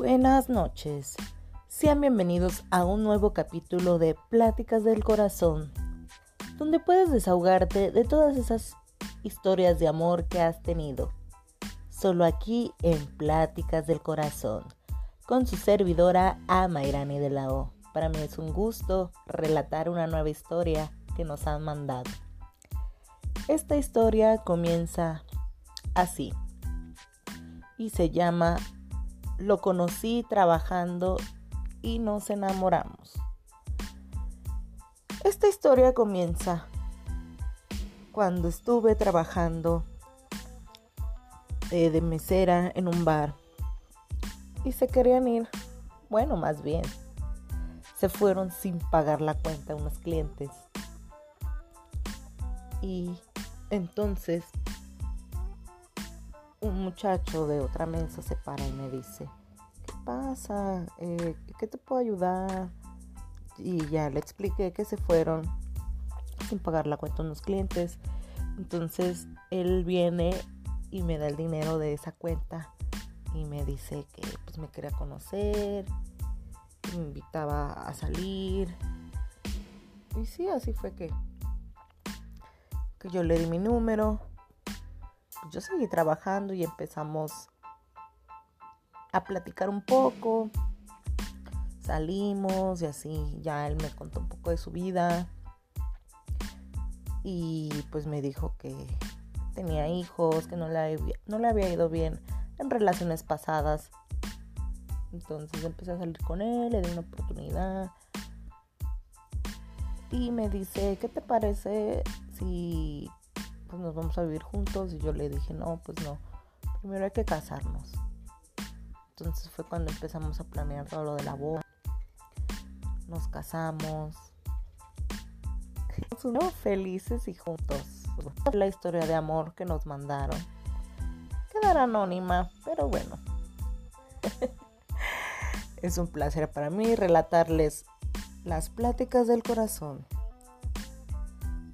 Buenas noches. Sean bienvenidos a un nuevo capítulo de Pláticas del Corazón, donde puedes desahogarte de todas esas historias de amor que has tenido. Solo aquí en Pláticas del Corazón, con su servidora Ama Irani de la O. Para mí es un gusto relatar una nueva historia que nos han mandado. Esta historia comienza así y se llama lo conocí trabajando y nos enamoramos. Esta historia comienza cuando estuve trabajando de mesera en un bar y se querían ir, bueno, más bien, se fueron sin pagar la cuenta unos clientes. Y entonces un muchacho de otra mesa se para y me dice, ¿qué pasa? Eh, ¿Qué te puedo ayudar? Y ya le expliqué que se fueron sin pagar la cuenta a unos clientes. Entonces él viene y me da el dinero de esa cuenta y me dice que pues me quería conocer, me invitaba a salir. Y sí, así fue que, que yo le di mi número yo seguí trabajando y empezamos a platicar un poco. Salimos y así, ya él me contó un poco de su vida. Y pues me dijo que tenía hijos, que no le había, no le había ido bien en relaciones pasadas. Entonces empecé a salir con él, le di una oportunidad. Y me dice, ¿qué te parece si pues nos vamos a vivir juntos. Y yo le dije, no, pues no, primero hay que casarnos. Entonces fue cuando empezamos a planear todo lo de la boda. Nos casamos. Somos felices y juntos. La historia de amor que nos mandaron. Quedará anónima, pero bueno. es un placer para mí relatarles las pláticas del corazón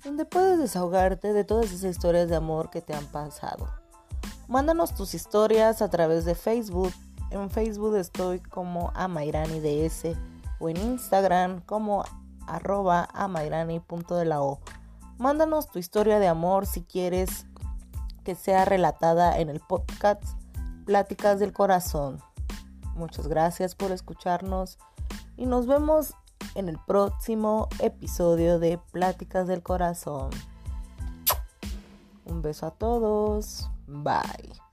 donde puedes desahogarte de todas esas historias de amor que te han pasado. Mándanos tus historias a través de Facebook. En Facebook estoy como AmairaniDS o en Instagram como arroba o. Mándanos tu historia de amor si quieres que sea relatada en el podcast Pláticas del Corazón. Muchas gracias por escucharnos y nos vemos en el próximo episodio de Pláticas del Corazón. Un beso a todos. Bye.